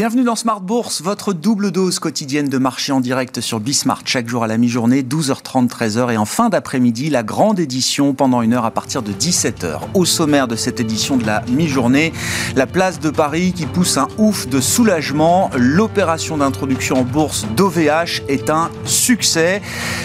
Bienvenue dans Smart Bourse, votre double dose quotidienne de marché en direct sur Bismart, chaque jour à la mi-journée, 12h30, 13h, et en fin d'après-midi, la grande édition pendant une heure à partir de 17h. Au sommaire de cette édition de la mi-journée, la place de Paris qui pousse un ouf de soulagement. L'opération d'introduction en bourse d'OVH est un succès.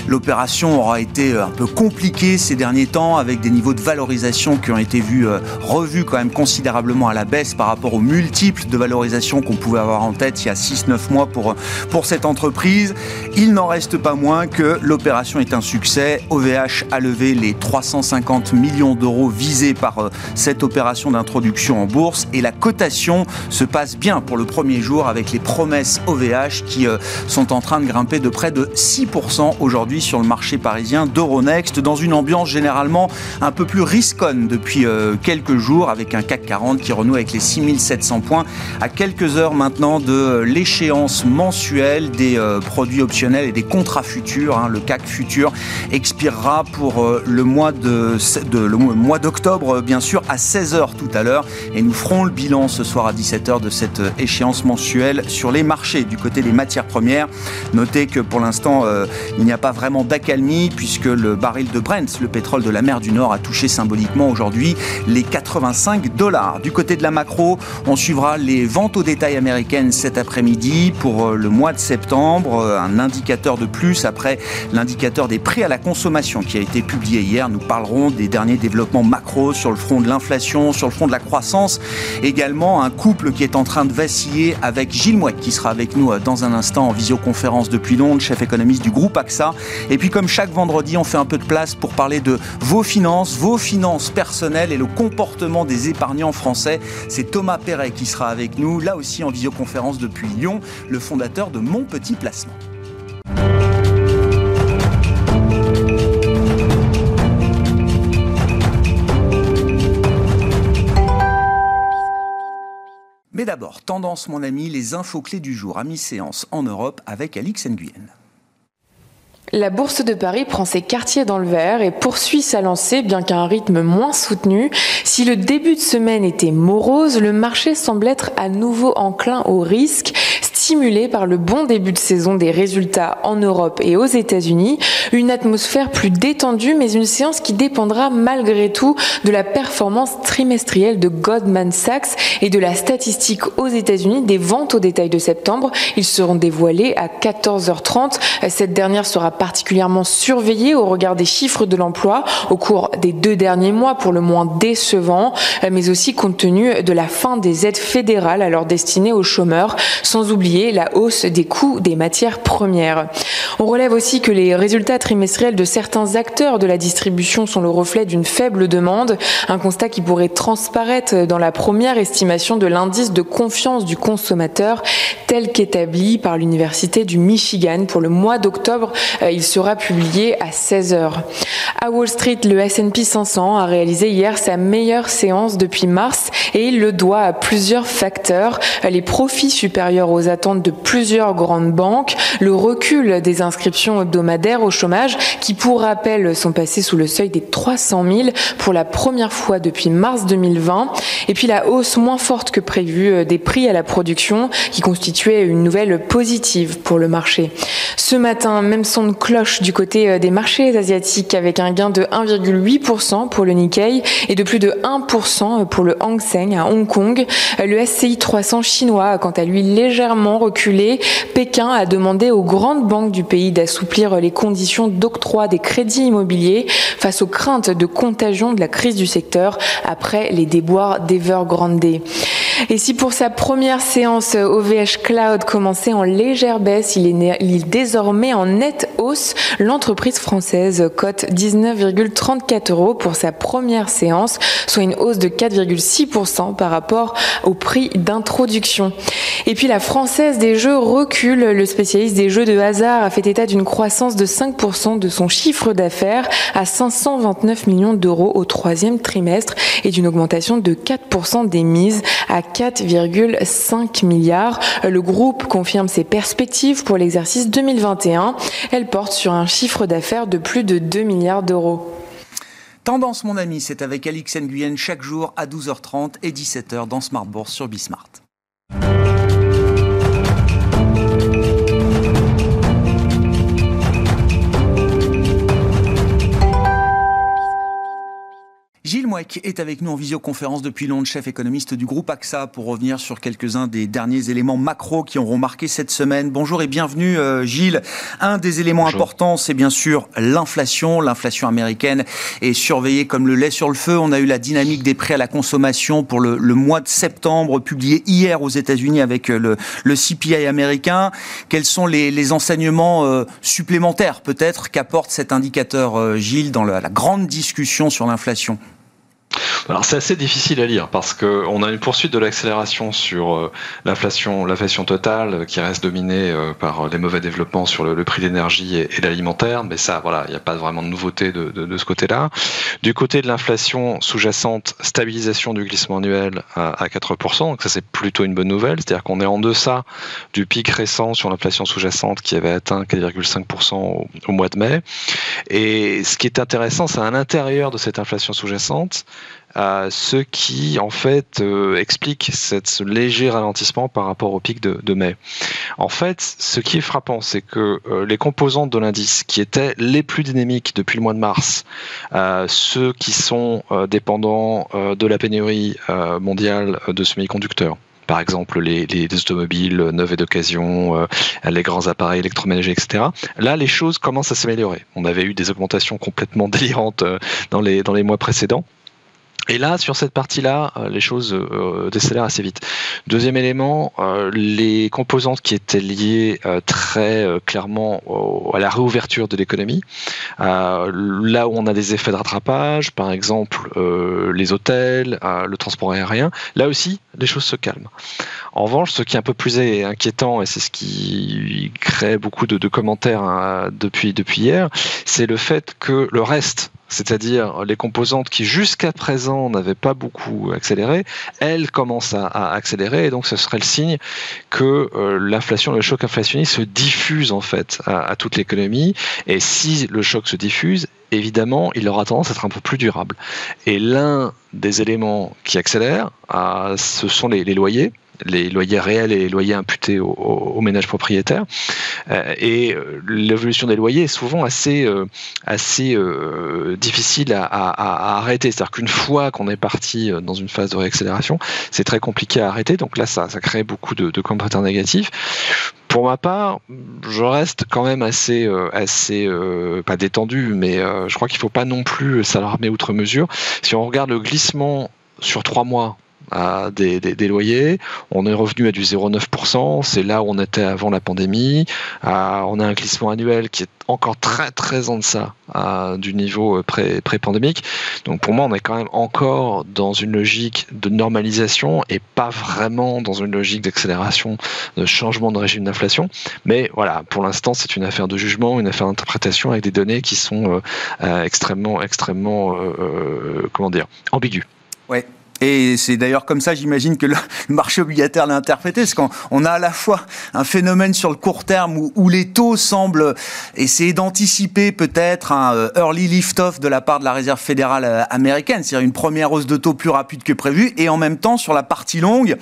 L'opération aura été un peu compliquée ces derniers temps avec des niveaux de valorisation qui ont été vus, euh, revus quand même considérablement à la baisse par rapport aux multiples de valorisation qu'on pouvait avoir en tête il y a 6-9 mois pour, pour cette entreprise. Il n'en reste pas moins que l'opération est un succès. OVH a levé les 350 millions d'euros visés par euh, cette opération d'introduction en bourse et la cotation se passe bien pour le premier jour avec les promesses OVH qui euh, sont en train de grimper de près de 6% aujourd'hui sur le marché parisien d'Euronext dans une ambiance généralement un peu plus risconne depuis euh, quelques jours avec un CAC 40 qui renoue avec les 6700 points à quelques heures maintenant de l'échéance mensuelle des euh, produits optionnels et des contrats futurs. Hein. Le CAC futur expirera pour euh, le mois de, mois d'octobre, bien sûr, à 16h tout à l'heure. Et nous ferons le bilan ce soir à 17h de cette euh, échéance mensuelle sur les marchés du côté des matières premières. Notez que pour l'instant, il n'y a pas vraiment d'accalmie puisque le baril de Brent, le pétrole de la mer du Nord, a touché symboliquement aujourd'hui les 85 dollars. Du côté de la macro, on suivra les ventes au détail américaines cet après-midi pour euh, le mois de septembre. Euh, un indicateur de plus après l'indicateur des prix à la consommation qui a été publié hier. Nous parlerons des derniers développements macro sur le front de l'inflation, sur le front de la croissance. Également un couple qui est en train de vaciller avec Gilles Mouette qui sera avec nous euh, dans un instant en visioconférence depuis Londres, chef économiste du groupe AXA. Et puis comme chaque vendredi, on fait un peu de place pour parler de vos finances, vos finances personnelles et le comportement des épargnants français. C'est Thomas Perret qui sera avec nous, là aussi en visioconférence conférence depuis Lyon, le fondateur de Mon Petit Placement. Mais d'abord, tendance mon ami, les infos clés du jour à mi-séance en Europe avec Alix Nguyen. La bourse de Paris prend ses quartiers dans le vert et poursuit sa lancée, bien qu'à un rythme moins soutenu. Si le début de semaine était morose, le marché semble être à nouveau enclin au risque, stimulé par le bon début de saison des résultats en Europe et aux États-Unis. Une atmosphère plus détendue, mais une séance qui dépendra malgré tout de la performance trimestrielle de Goldman Sachs et de la statistique aux États-Unis des ventes au détail de septembre. Ils seront dévoilés à 14h30. Cette dernière sera particulièrement surveillée au regard des chiffres de l'emploi au cours des deux derniers mois, pour le moins décevants, mais aussi compte tenu de la fin des aides fédérales alors destinées aux chômeurs, sans oublier la hausse des coûts des matières premières. On relève aussi que les résultats trimestriels de certains acteurs de la distribution sont le reflet d'une faible demande, un constat qui pourrait transparaître dans la première estimation de l'indice de confiance du consommateur tel qu'établi par l'Université du Michigan pour le mois d'octobre euh, il sera publié à 16h. À Wall Street, le S&P 500 a réalisé hier sa meilleure séance depuis mars et il le doit à plusieurs facteurs. Les profits supérieurs aux attentes de plusieurs grandes banques, le recul des inscriptions hebdomadaires au chômage qui, pour rappel, sont passées sous le seuil des 300 000 pour la première fois depuis mars 2020, et puis la hausse moins forte que prévue euh, des prix à la production qui constituait une nouvelle positive pour le marché. Ce matin, même son de cloche du côté euh, des marchés asiatiques avec un gain de 1,8% pour le Nikkei et de plus de 1% pour le Hang Seng à Hong Kong. Euh, le SCI 300 chinois quant à lui légèrement reculé. Pékin a demandé aux grandes banques du pays d'assouplir les conditions d'octroi des crédits immobiliers face aux craintes de contagion de la crise du secteur après les déboires d'Evergrande. Et si pour sa première séance OVH Cloud commençait en légère baisse, il est, il est désormais en nette hausse. L'entreprise française cote 19,34 euros pour sa première séance, soit une hausse de 4,6% par rapport au prix d'introduction. Et puis la française des jeux recule. Le spécialiste des jeux de hasard a fait état d'une croissance de 5% de son chiffre d'affaires à 529 millions d'euros au troisième trimestre et d'une augmentation de 4% des mises à 4,5 milliards. Le groupe confirme ses perspectives pour l'exercice 2021. Elle porte sur un chiffre d'affaires de plus de 2 milliards d'euros. Tendance, mon ami, c'est avec Alix Nguyen chaque jour à 12h30 et 17h dans Smart Bourse sur Bismart. Mouek est avec nous en visioconférence depuis Londres, chef économiste du groupe AXA, pour revenir sur quelques-uns des derniers éléments macro qui auront marqué cette semaine. Bonjour et bienvenue euh, Gilles. Un des éléments importants, c'est bien sûr l'inflation. L'inflation américaine est surveillée comme le lait sur le feu. On a eu la dynamique des prêts à la consommation pour le, mois de septembre, publié hier aux États-Unis avec euh, le, CPI américain. Quels sont les, enseignements euh, supplémentaires peut-être qu'apporte cet indicateur, Gilles, dans la grande discussion sur l'inflation? Alors c'est assez difficile à lire parce qu'on a une poursuite de l'accélération sur euh, l'inflation, l'inflation totale qui reste dominée euh, par les mauvais développements sur le, prix d'énergie et, l'alimentaire, mais ça voilà, il n'y a pas vraiment de nouveauté de, de, ce côté-là. Du côté de l'inflation sous-jacente, stabilisation du glissement annuel à, 4%, donc ça c'est plutôt une bonne nouvelle, c'est-à-dire qu'on est en deçà du pic récent sur l'inflation sous-jacente qui avait atteint 4,5% au, au mois de mai. Et ce qui est intéressant, c'est à l'intérieur de cette inflation sous-jacente, ce qui en fait euh, explique cette, ce léger ralentissement par rapport au pic de, mai. En fait, ce qui est frappant, c'est que euh, les composantes de l'indice qui étaient les plus dynamiques depuis le mois de mars, euh, ceux qui sont dépendants de la pénurie mondiale de semi-conducteurs, par exemple les, les, automobiles neuves et d'occasion, les grands appareils électroménagers, etc. Là, les choses commencent à s'améliorer. On avait eu des augmentations complètement délirantes dans les, dans les mois précédents. Et là, sur cette partie-là, euh, les choses euh, décélèrent assez vite. Deuxième élément, euh, les composantes qui étaient liées très clairement à la réouverture de l'économie, là où on a des effets de rattrapage, par exemple les hôtels, le transport aérien, là aussi, les choses se calment. En revanche, ce qui est un peu plus inquiétant, et c'est ce qui crée beaucoup de, commentaires hein, depuis hier, c'est le fait que le reste c'est-à-dire les composantes qui jusqu'à présent n'avaient pas beaucoup accéléré, elles commencent à, accélérer et donc ce serait le signe que euh, l'inflation, le choc inflationniste se diffuse en fait à, toute l'économie et si le choc se diffuse, évidemment, il aura tendance à être un peu plus durable. Et l'un des éléments qui accélère, euh, ce sont les loyers les loyers réels et les loyers imputés aux, ménages propriétaires. Euh, et euh, l'évolution des loyers est souvent assez, euh, assez difficile à, arrêter. C'est-à-dire qu'une fois qu'on est parti dans une phase de réaccélération, c'est très compliqué à arrêter. Donc là, ça, ça crée beaucoup de, de commentaires négatifs. Pour ma part, je reste quand même assez, assez pas détendu, mais je crois qu'il ne faut pas non plus s'alarmer outre mesure. Si on regarde le glissement sur trois mois à des, des, loyers. On est revenu à du 0,9%. C'est là où on était avant la pandémie. Euh, on a un glissement annuel qui est encore très très en deçà euh, du niveau pré, pré-pandémique. Donc pour moi, on est quand même encore dans une logique de normalisation et pas vraiment dans une logique d'accélération, de changement de régime d'inflation. Mais voilà, pour l'instant, c'est une affaire de jugement, une affaire d'interprétation avec des données qui sont euh, extrêmement, extrêmement, comment dire, ambiguës. Et c'est d'ailleurs comme ça, j'imagine, que le marché obligataire l'a interprété, parce qu'on a à la fois un phénomène sur le court terme où, les taux semblent essayer d'anticiper peut-être un euh, early lift-off de la part de la Réserve fédérale euh, américaine, c'est-à-dire une première hausse de taux plus rapide que prévu, et en même temps, sur la partie longue,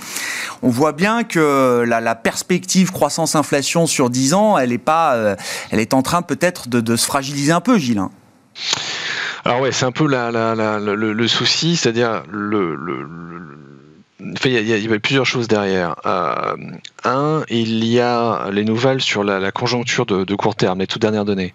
on voit bien que la, perspective croissance-inflation sur 10 ans, elle est, pas, euh, elle est en train peut-être de, de se fragiliser un peu, Gilles. Alors ouais, c'est un peu la, la, la, le, le, souci, c'est-à-dire le, le, il y, a, plusieurs choses derrière. Euh, un, il y a les nouvelles sur la, conjoncture de, court terme, les toutes dernières données.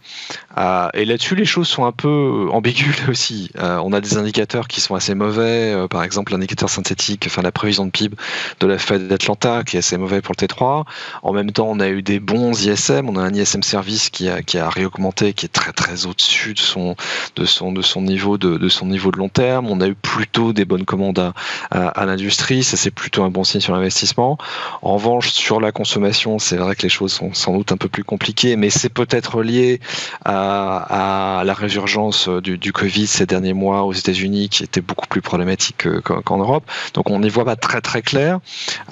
Euh, et là-dessus, les choses sont un peu ambiguës aussi. Euh, on a des indicateurs qui sont assez mauvais. par exemple, l'indicateur synthétique, enfin la prévision de PIB de la Fed d'Atlanta, qui est assez mauvais pour le T3. En même temps, on a eu des bons ISM. On a un ISM service qui a, qui a réaugmenté, qui est très très au-dessus de son, de son, de son niveau de, de son niveau de long terme. On a eu plutôt des bonnes commandes à l'industrie ça c'est plutôt un bon signe sur l'investissement. En revanche, sur la consommation, c'est vrai que les choses sont sans doute un peu plus compliquées, mais c'est peut-être lié à, la résurgence du, du, Covid ces derniers mois aux États-Unis, qui était beaucoup plus problématique qu'en Europe. Donc on n'y voit pas très très clair.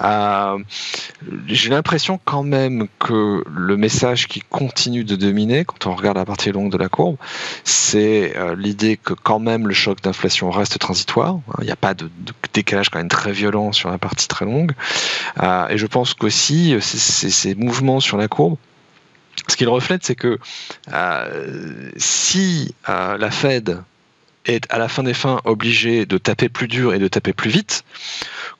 Euh, j'ai l'impression quand même que le message qui continue de dominer, quand on regarde la partie longue de la courbe, c'est euh, l'idée que quand même le choc d'inflation reste transitoire. Il n'y a pas de décalage quand même très violent sur la partie très longue. Euh, et je pense qu'aussi, euh, ces mouvements sur la courbe, ce qu'ils reflètent, c'est que euh, si la Fed est à la fin des fins obligé de taper plus dur et de taper plus vite,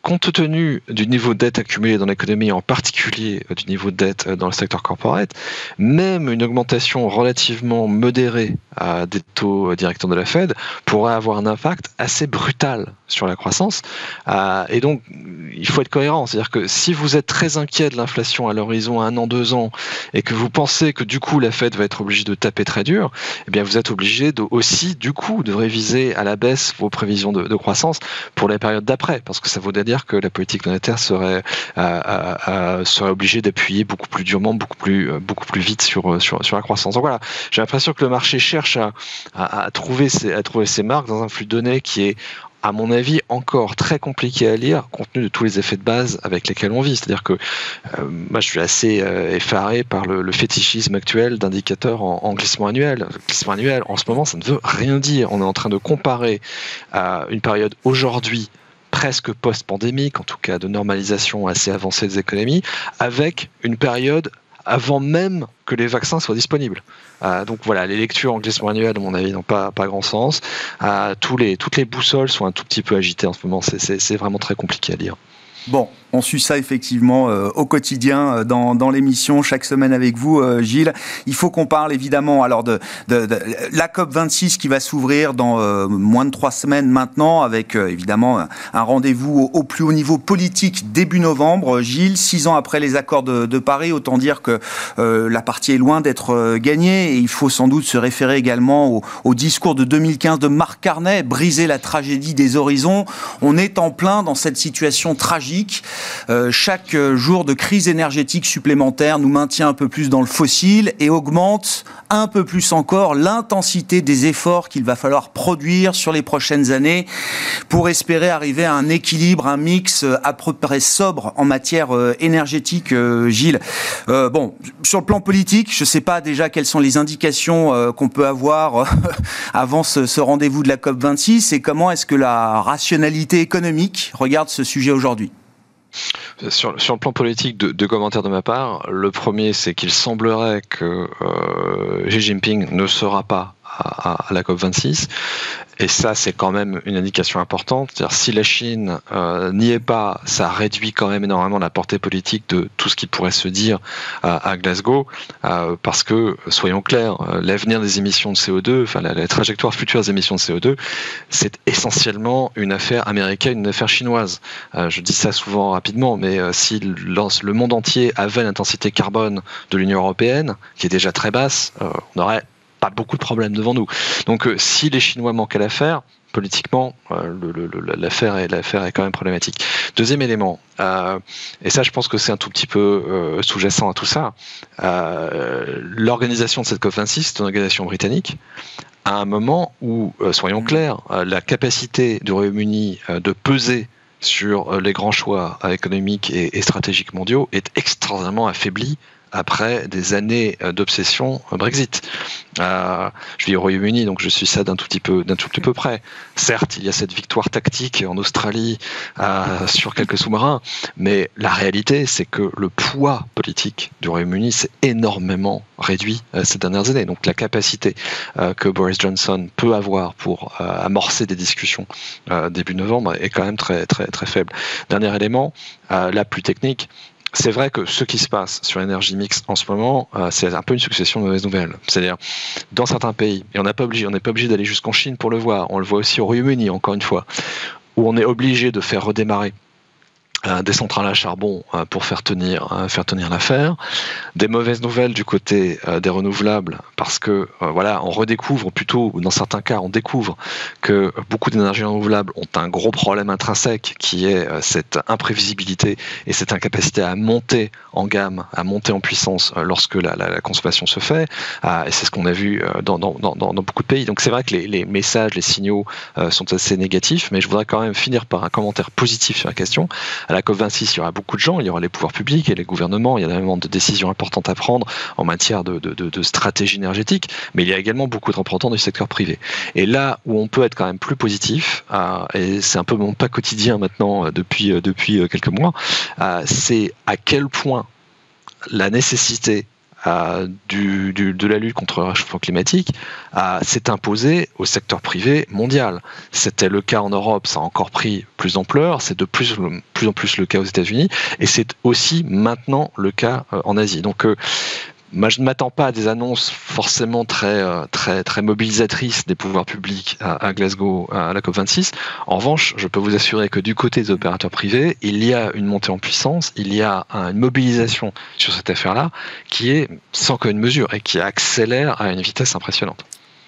compte tenu du niveau de dette accumulé dans l'économie, en particulier du niveau de dette dans le secteur corporate, même une augmentation relativement modérée des taux directeurs de la Fed pourrait avoir un impact assez brutal sur la croissance. Et donc, il faut être cohérent. C'est-à-dire que si vous êtes très inquiet de l'inflation à l'horizon un an, deux ans, et que vous pensez que du coup la Fed va être obligée de taper très dur, eh bien vous êtes obligé de, aussi du coup de réviser à la baisse vos prévisions de, croissance pour les périodes d'après, parce que ça voudrait dire que la politique monétaire serait euh, euh, euh, serait obligée d'appuyer beaucoup plus durement, beaucoup plus beaucoup plus vite sur sur, sur la croissance. Donc voilà, j'ai l'impression que le marché cherche à, à, trouver ses, à trouver ses marques dans un flux de données qui est à mon avis, encore très compliqué à lire compte tenu de tous les effets de base avec lesquels on vit. C'est-à-dire que euh, moi, je suis assez euh, effaré par le, fétichisme actuel d'indicateurs en, glissement annuel. glissement annuel, en ce moment, ça ne veut rien dire. On est en train de comparer à une période aujourd'hui presque post-pandémique, en tout cas de normalisation assez avancée des économies, avec une période avant même que les vaccins soient disponibles. Euh, donc voilà, les lectures en glissement annuel, à mon avis, n'ont pas, pas grand sens. Euh, les, toutes les boussoles sont un tout petit peu agitées en ce moment. C'est vraiment très compliqué à lire. Bon, on suit ça effectivement euh, au quotidien euh, dans, l'émission chaque semaine avec vous, euh, Gilles. Il faut qu'on parle évidemment alors de, la COP 26 qui va s'ouvrir dans moins de trois semaines maintenant, avec évidemment un rendez-vous au, plus haut niveau politique début novembre. Gilles, six ans après les accords de, de Paris, autant dire que la partie est loin d'être gagnée. Et il faut sans doute se référer également au, au discours de 2015 de Marc Carnet, briser la tragédie des horizons. On est en plein dans cette situation tragique. Euh, chaque jour de crise énergétique supplémentaire nous maintient un peu plus dans le fossile et augmente un peu plus encore l'intensité des efforts qu'il va falloir produire sur les prochaines années pour espérer arriver à un équilibre, un mix à peu près sobre en matière euh, énergétique, euh, Gilles. bon, sur le plan politique, je ne sais pas déjà quelles sont les indications qu'on peut avoir avant ce rendez-vous de la COP26 et comment est-ce que la rationalité économique regarde ce sujet aujourd'hui. Sur, le plan politique, deux, de commentaires de ma part. Le premier, c'est qu'il semblerait que euh, Xi Jinping ne sera pas à, la COP26. Et ça, c'est quand même une indication importante. Si la Chine euh, n'y est pas, ça réduit quand même énormément la portée politique de tout ce qui pourrait se dire à Glasgow, euh, parce que, soyons clairs, euh, l'avenir des émissions de CO2, enfin la, trajectoire future des émissions de CO2, c'est essentiellement une affaire américaine, une affaire chinoise. je dis ça souvent rapidement, mais si le monde entier avait l'intensité carbone de l'Union européenne, qui est déjà très basse, on aurait beaucoup de problèmes devant nous. Donc euh, si les Chinois manquent à l'affaire, politiquement, euh, l'affaire est, est quand même problématique. Deuxième élément, euh, et ça je pense que c'est un tout petit peu sous-jacent à tout ça, l'organisation de cette COP26, c'est une organisation britannique, à un moment où, soyons clairs, la capacité du Royaume-Uni de peser sur les grands choix économiques et, et stratégiques mondiaux est extraordinairement affaiblie après des années euh, d'obsession euh, Brexit. Euh, je vis au Royaume-Uni, donc je suis ça d'un tout petit peu, d'un tout petit peu près. Certes, il y a cette victoire tactique en Australie sur quelques sous-marins, mais la réalité, c'est que le poids politique du Royaume-Uni s'est énormément réduit ces dernières années. Donc la capacité que Boris Johnson peut avoir pour amorcer des discussions début novembre est quand même très très très faible. Dernier élément, la plus technique c'est vrai que ce qui se passe sur l'énergie mix en ce moment, euh, c'est un peu une succession de mauvaises nouvelles. C'est-à-dire, dans certains pays, et on n'est pas obligé, on n'est pas obligé d'aller jusqu'en Chine pour le voir. On le voit aussi au Royaume-Uni, encore une fois, où on est obligé de faire redémarrer des centrales à charbon euh, pour faire tenir, euh, faire tenir l'affaire. Des mauvaises nouvelles du côté euh, des renouvelables parce que voilà, on redécouvre plutôt, ou dans certains cas, on découvre que beaucoup d'énergies renouvelables ont un gros problème intrinsèque qui est cette imprévisibilité et cette incapacité à monter en gamme, à monter en puissance lorsque la, consommation se fait. et c'est ce qu'on a vu dans, dans, dans, beaucoup de pays. Donc c'est vrai que les, les, messages, les signaux sont assez négatifs, mais je voudrais quand même finir par un commentaire positif sur la question. À la COP26, il y aura beaucoup de gens, il y aura les pouvoirs publics et les gouvernements, il y a énormément de décisions importantes à prendre en matière de, stratégie énergétique, mais il y a également beaucoup de représentants du secteur privé. Et là où on peut être quand même plus positif, euh, et c'est un peu mon pas quotidien maintenant euh, depuis, euh, depuis quelques mois, c'est à quel point la nécessité de la lutte contre le réchauffement climatique s'est imposé au secteur privé mondial. C'était le cas en Europe, ça a encore pris plus d'ampleur, c'est de plus, plus en plus le cas aux États-Unis, et c'est aussi maintenant le cas en Asie. Donc je ne m'attends pas à des annonces forcément très, euh, mobilisatrices des pouvoirs publics à, Glasgow, à la COP26. En revanche, je peux vous assurer que du côté des opérateurs privés, il y a une montée en puissance, il y a une mobilisation sur cette affaire-là qui est sans commune mesure et qui accélère à une vitesse impressionnante.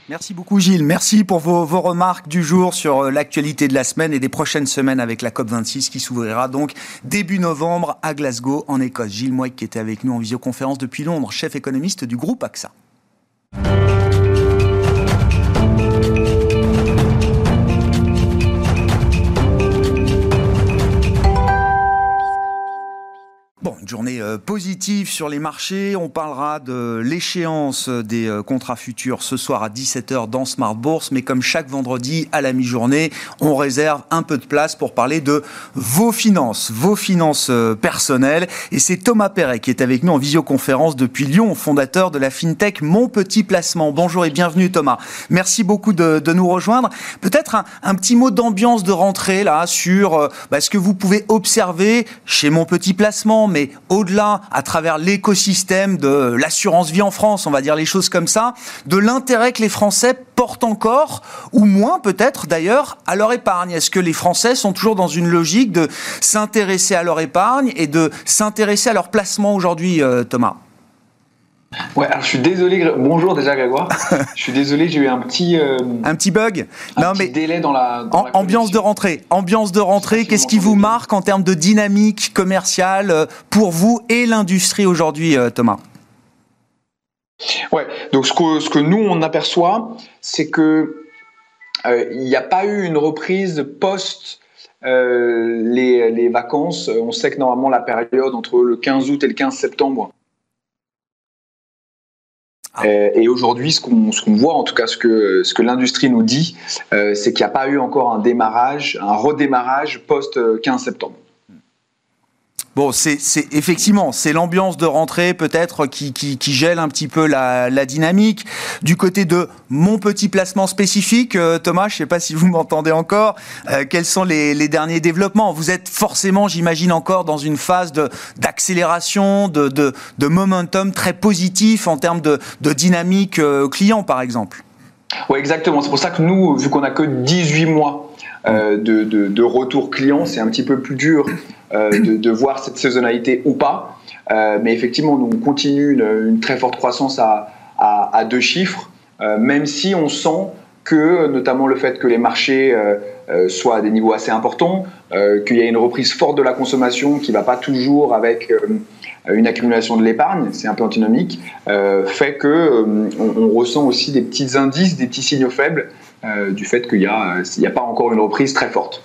Merci beaucoup Gilles. Merci pour vos, remarques du jour sur euh, l'actualité de la semaine et des prochaines semaines avec la COP26 qui s'ouvrira donc début novembre à Glasgow en Écosse. Gilles Moy qui était avec nous en visioconférence depuis Londres, chef économiste du groupe AXA. Bon, une journée euh, sur les marchés. On parlera de l'échéance des euh, contrats futurs ce soir à 17h dans Smart Bourse. Mais comme chaque vendredi à la mi-journée, on réserve un peu de place pour parler de vos finances, vos finances euh, personnelles. Et c'est Thomas Perret qui est avec nous en visioconférence depuis Lyon, fondateur de la FinTech Mon Petit Placement. Bonjour et bienvenue Thomas. Merci beaucoup de, nous rejoindre. Peut-être un, petit mot d'ambiance de rentrée là sur bah, ce que vous pouvez observer chez Mon Petit Placement mais au-delà, à travers l'écosystème de l'assurance vie en France, on va dire les choses comme ça, de l'intérêt que les Français portent encore, ou moins peut-être d'ailleurs, à leur épargne. Est-ce que les Français sont toujours dans une logique de s'intéresser à leur épargne et de s'intéresser à leur placement aujourd'hui, euh, Thomas? Ouais, alors je suis désolé. Bonjour déjà Grégoire. je suis désolé, j'ai eu un petit euh, un petit bug. Un non petit mais délai dans la, ambiance de rentrée. Ambiance de rentrée. Qu'est-ce qui vous marque en termes de dynamique commerciale euh, pour vous et l'industrie aujourd'hui, euh, Thomas? Ouais. Donc ce que ce que nous on aperçoit, c'est que il n'y a pas eu une reprise post les, les vacances. On sait que normalement la période entre le 15 août et le 15 septembre. Euh, et aujourd'hui, ce qu'on voit, en tout cas ce que, ce que l'industrie nous dit, euh, c'est qu'il n'y a pas eu encore un démarrage, un redémarrage post-15 septembre. Bon, c'est effectivement, c'est l'ambiance de rentrée peut-être qui, gèle un petit peu la, dynamique. Du côté de mon petit placement spécifique, euh, Thomas, je ne sais pas si vous m'entendez encore, euh, quels sont les, derniers développements? Vous êtes forcément, j'imagine, encore dans une phase d'accélération, de, momentum très positif en termes de, dynamique euh, client, par exemple. Oui, exactement. C'est pour ça que nous, vu qu'on n'a que 18 mois de, de, retour client, c'est un petit peu plus dur euh, de, voir cette saisonnalité ou pas. Euh, mais effectivement, nous, on continue une, très forte croissance à, deux chiffres, euh, même si on sent que, notamment le fait que les marchés soient à des niveaux assez importants, qu'il y a une reprise forte de la consommation qui ne va pas toujours avec une accumulation de l'épargne, c'est un peu antinomique, fait que on, ressent aussi des petits indices, des petits signaux faibles du fait qu'il n'y a, a, pas encore une reprise très forte.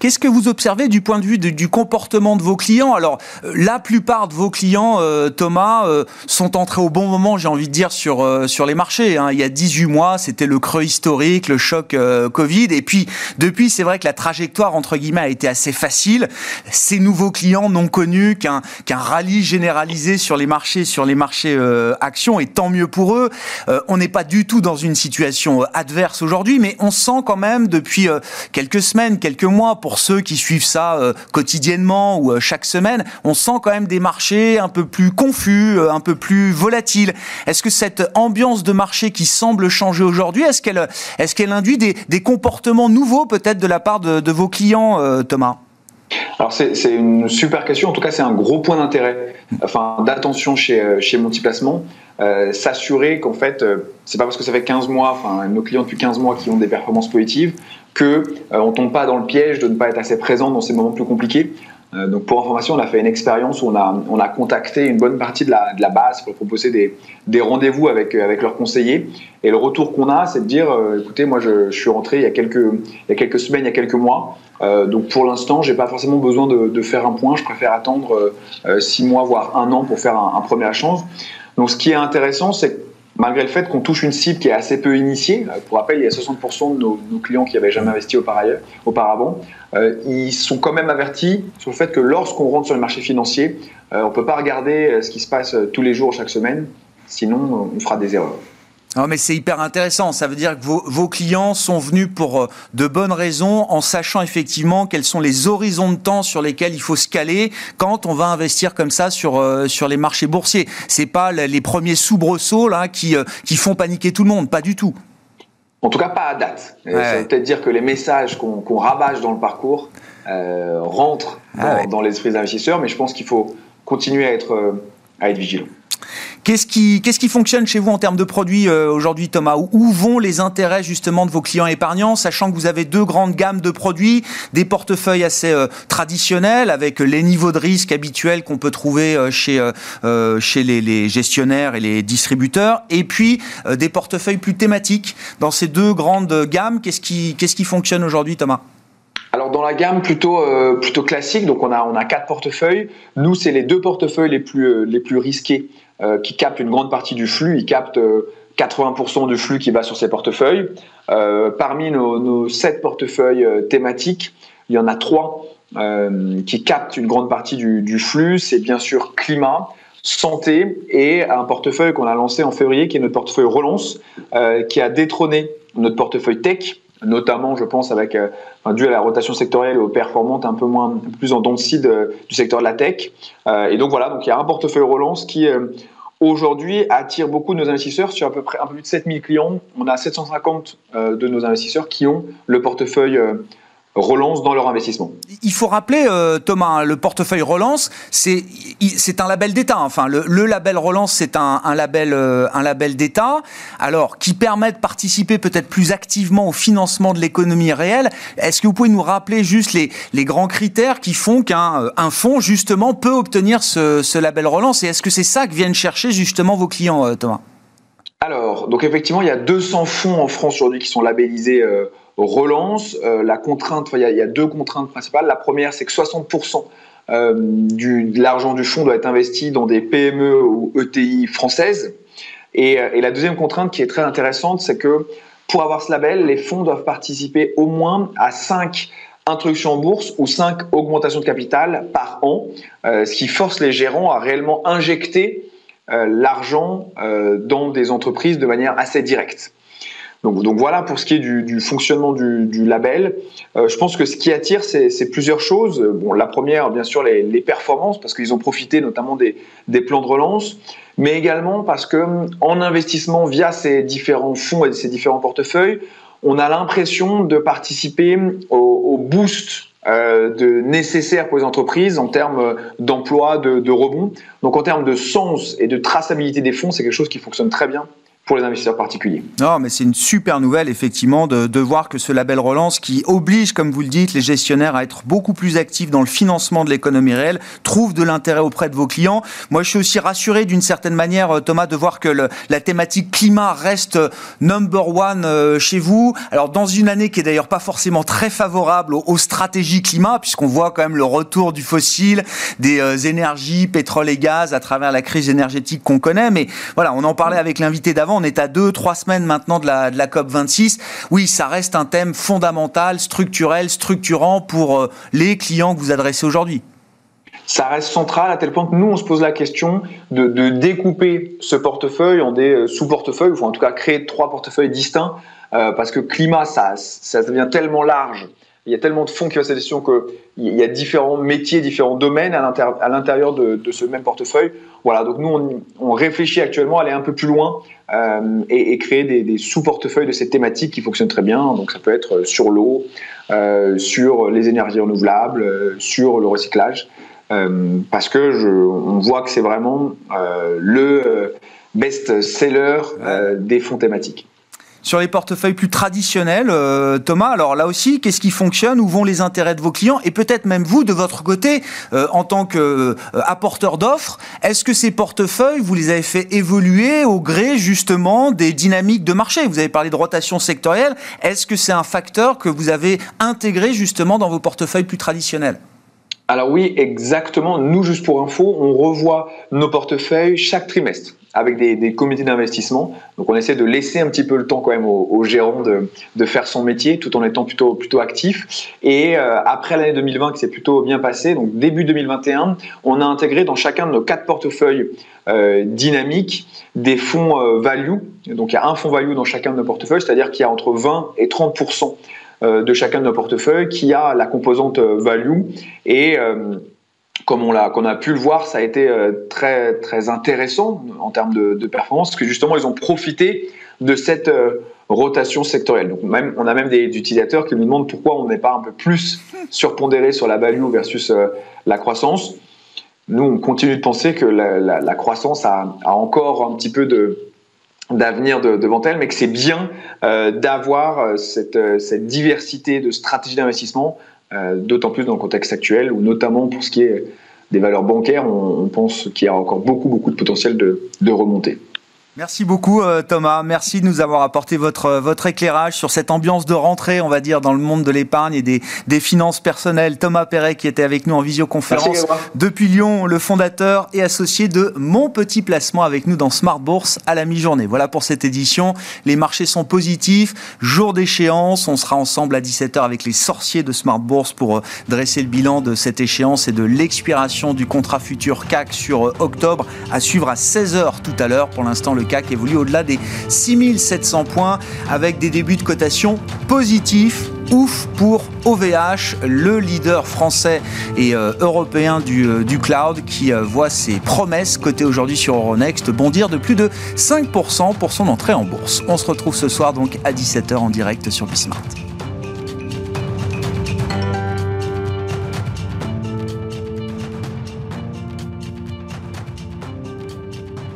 Qu'est-ce que vous observez du point de vue du comportement de vos clients? Alors, euh, la plupart de vos clients, euh, Thomas, euh, sont entrés au bon moment, j'ai envie de dire, sur, sur les marchés. Hein. Il y a 18 mois, c'était le creux historique, le choc Covid. Et puis, depuis, c'est vrai que la trajectoire, entre guillemets, a été assez facile. Ces nouveaux clients n'ont connu qu'un qu'un rallye généralisé sur les marchés, sur les marchés actions, et tant mieux pour eux. on n'est pas du tout dans une situation adverse aujourd'hui, mais on sent quand même depuis quelques semaines, quelques mois, pour ceux qui suivent ça euh, quotidiennement ou euh, chaque semaine, on sent quand même des marchés un peu plus confus, euh, un peu plus volatiles. Est-ce que cette ambiance de marché qui semble changer aujourd'hui, est-ce qu'elle est qu'elle induit des, comportements nouveaux peut-être de la part de, vos clients, Thomas? Alors c'est une super question, en tout cas c'est un gros point d'intérêt, enfin d'attention chez, chez Multiplacement, s'assurer qu'en fait, c'est pas parce que ça fait 15 mois, enfin nos clients depuis 15 mois qui ont des performances positives, que euh, tombe pas dans le piège de ne pas être assez présent dans ces moments plus compliqués. Euh, donc pour information, on a fait une expérience où on a, on a contacté une bonne partie de la, de la base pour proposer des, des rendez-vous avec, avec leurs conseillers. Et le retour qu'on a, c'est de dire, euh, écoutez, moi je, je, suis rentré il y, a quelques, il y a quelques semaines, il y a quelques mois. Euh, donc pour l'instant, j'ai pas forcément besoin de, de, faire un point. Je préfère attendre six mois, voire un an pour faire un, un premier échange. Donc ce qui est intéressant, c'est malgré le fait qu'on touche une cible qui est assez peu initiée, euh, pour rappel, il y a 60% de nos, clients qui n'avaient jamais investi auparavant, euh, ils sont quand même avertis sur le fait que lorsqu'on rentre sur le marché financier, euh, on ne peut pas regarder ce qui se passe tous les jours, chaque semaine. Sinon, on fera des erreurs. Non, mais c'est hyper intéressant. Ça veut dire que vos, clients sont venus pour euh, de bonnes raisons, en sachant effectivement quels sont les horizons de temps sur lesquels il faut se caler quand on va investir comme ça sur euh, sur les marchés boursiers. C'est pas les premiers soubresauts là qui euh, qui font paniquer tout le monde, pas du tout. En tout cas, pas à date. Ça veut peut-être dire que les messages qu'on qu rabâche dans le parcours rentrent ah dans, dans l'esprit des investisseurs, mais je pense qu'il faut continuer à être à être vigilant. Qu'est-ce qui, fonctionne chez vous en termes de produits euh, aujourd'hui, Thomas? Où, vont les intérêts justement de vos clients épargnants, sachant que vous avez deux grandes gammes de produits, des portefeuilles assez euh, traditionnels avec les niveaux de risque habituels qu'on peut trouver euh, chez, les, gestionnaires et les distributeurs, et puis des portefeuilles plus thématiques. Dans ces deux grandes gammes, qu'est-ce qui, fonctionne aujourd'hui, Thomas? Alors dans la gamme plutôt classique, donc on a quatre portefeuilles. Nous c'est les deux portefeuilles les plus risqués euh, qui capte une grande partie du flux. Il capte 80% euh, du flux qui va sur ces portefeuilles. Euh, parmi nos, nos 7 portefeuilles thématiques, il y en a trois qui captent une grande partie du, du flux. C'est bien sûr climat, santé et un portefeuille qu'on a lancé en février qui est notre portefeuille relance, qui a détrôné notre portefeuille tech notamment, je pense, avec dû à la rotation sectorielle et aux performantes un peu moins, plus en dents du secteur de la tech. et donc voilà, donc il y a un portefeuille relance qui aujourd'hui attire beaucoup de nos investisseurs sur à peu près un peu plus de 7000 clients. On a 750 euh, de nos investisseurs qui ont le portefeuille euh, relance dans leur investissement. Il faut rappeler, euh, Thomas, hein, le portefeuille relance, c'est un label d'État. Enfin, le, label relance, c'est un, label euh, un label d'État. Alors, qui permet de participer peut-être plus activement au financement de l'économie réelle. Est-ce que vous pouvez nous rappeler juste les, les grands critères qui font qu'un euh, un fonds justement peut obtenir ce, ce label relance? Et est-ce que c'est ça que viennent chercher justement vos clients, Thomas? Alors, donc effectivement, il y a 200 fonds en France aujourd'hui qui sont labellisés relance. Euh, la contrainte, il y, a deux contraintes principales. La première, c'est que 60% euh, du, de l'argent du fonds doit être investi dans des PME ou ETI françaises. Et, et la deuxième contrainte qui est très intéressante, c'est que pour avoir ce label, les fonds doivent participer au moins à 5 introductions en bourse ou 5 augmentations de capital par an, euh, ce qui force les gérants à réellement injecter euh, l'argent euh, dans des entreprises de manière assez directe. Donc, voilà pour ce qui est du, fonctionnement du, label. Euh, je pense que ce qui attire, c'est plusieurs choses. Bon, la première, bien sûr, les, performances, parce qu'ils ont profité notamment des, plans de relance, mais également parce que en investissement via ces différents fonds et ces différents portefeuilles, on a l'impression de participer au, boost euh, de nécessaire pour les entreprises en termes d'emploi, de, de rebond. Donc en termes de sens et de traçabilité des fonds, c'est quelque chose qui fonctionne très bien pour les investisseurs particuliers. Non, mais c'est une super nouvelle, effectivement, de, de, voir que ce label relance qui oblige, comme vous le dites, les gestionnaires à être beaucoup plus actifs dans le financement de l'économie réelle, trouve de l'intérêt auprès de vos clients. Moi, je suis aussi rassuré d'une certaine manière, euh, Thomas, de voir que le, la thématique climat reste euh, number one euh, chez vous. Alors, dans une année qui est d'ailleurs pas forcément très favorable aux, stratégies climat, puisqu'on voit quand même le retour du fossile, des énergies, pétrole et gaz à travers la crise énergétique qu'on connaît. Mais voilà, on en parlait avec l'invité d'avant on est à deux, trois semaines maintenant de la, de la COP 26. Oui, ça reste un thème fondamental, structurel, structurant pour euh, les clients que vous adressez aujourd'hui ça reste central à tel point que nous, on se pose la question de, découper ce portefeuille en des euh, sous-portefeuilles, ou en tout cas créer trois portefeuilles distincts, euh, parce que climat, ça, ça devient tellement large il y a tellement de fonds qui ont cette gestion qu'il y a différents métiers, différents domaines à l'intérieur de, ce même portefeuille. Voilà, donc nous, on, réfléchit actuellement à aller un peu plus loin euh, et, créer des, sous-portefeuilles de cette thématique qui fonctionnent très bien. Donc ça peut être sur l'eau, euh, sur les énergies renouvelables, euh, sur le recyclage, parce que je, on voit que c'est vraiment le best-seller des fonds thématiques. Sur les portefeuilles plus traditionnels, euh, Thomas, alors là aussi, qu'est-ce qui fonctionne? Où vont les intérêts de vos clients? Et peut-être même vous, de votre côté, euh, en tant qu'apporteur euh, d'offres, est-ce que ces portefeuilles, vous les avez fait évoluer au gré justement des dynamiques de marché? Vous avez parlé de rotation sectorielle. Est-ce que c'est un facteur que vous avez intégré justement dans vos portefeuilles plus traditionnels? Alors oui, exactement. Nous, juste pour info, on revoit nos portefeuilles chaque trimestre avec des, comités d'investissement. Donc on essaie de laisser un petit peu le temps quand même au, gérant de, faire son métier tout en étant plutôt, plutôt actif. Et euh, après l'année 2020 qui s'est plutôt bien passé, donc début 2021, on a intégré dans chacun de nos quatre portefeuilles euh, dynamiques des fonds euh, value. Donc il y a un fonds value dans chacun de nos portefeuilles, c'est-à-dire qu'il y a entre 20 et 30 de chacun de nos portefeuilles qui a la composante value et comme on l'a, qu'on a pu le voir, ça a été euh, très très intéressant en termes de, performance, parce que justement ils ont profité de cette euh, rotation sectorielle. Donc même, on a même des utilisateurs qui nous demandent pourquoi on n'est pas un peu plus surpondéré sur la value versus euh, la croissance. Nous, on continue de penser que la, croissance a, encore un petit peu de d'avenir devant elle, mais que c'est bien d'avoir cette, cette diversité de stratégies d'investissement d'autant plus dans le contexte actuel, où notamment pour ce qui est des valeurs bancaires, on, pense qu'il y a encore beaucoup, beaucoup de potentiel de, de remontée. Merci beaucoup euh, Thomas, merci de nous avoir apporté votre, euh, votre éclairage sur cette ambiance de rentrée, on va dire, dans le monde de l'épargne et des, des finances personnelles. Thomas Perret qui était avec nous en visioconférence depuis Lyon, le fondateur et associé de Mon Petit Placement avec nous dans Smart Bourse à la mi-journée. Voilà pour cette édition, les marchés sont positifs, jour d'échéance, on sera ensemble à 17h avec les sorciers de Smart Bourse pour euh, dresser le bilan de cette échéance et de l'expiration du contrat futur CAC sur octobre, à suivre à 16h tout à l'heure. Pour l'instant, le CAC évolue au-delà des 6700 points avec des débuts de cotation positifs. Ouf pour OVH, le leader français et euh, européen du, euh, du, cloud qui euh, voit ses promesses cotées aujourd'hui sur Euronext bondir de plus de 5% pour son entrée en bourse. On se retrouve ce soir donc à 17h en direct sur Bismart.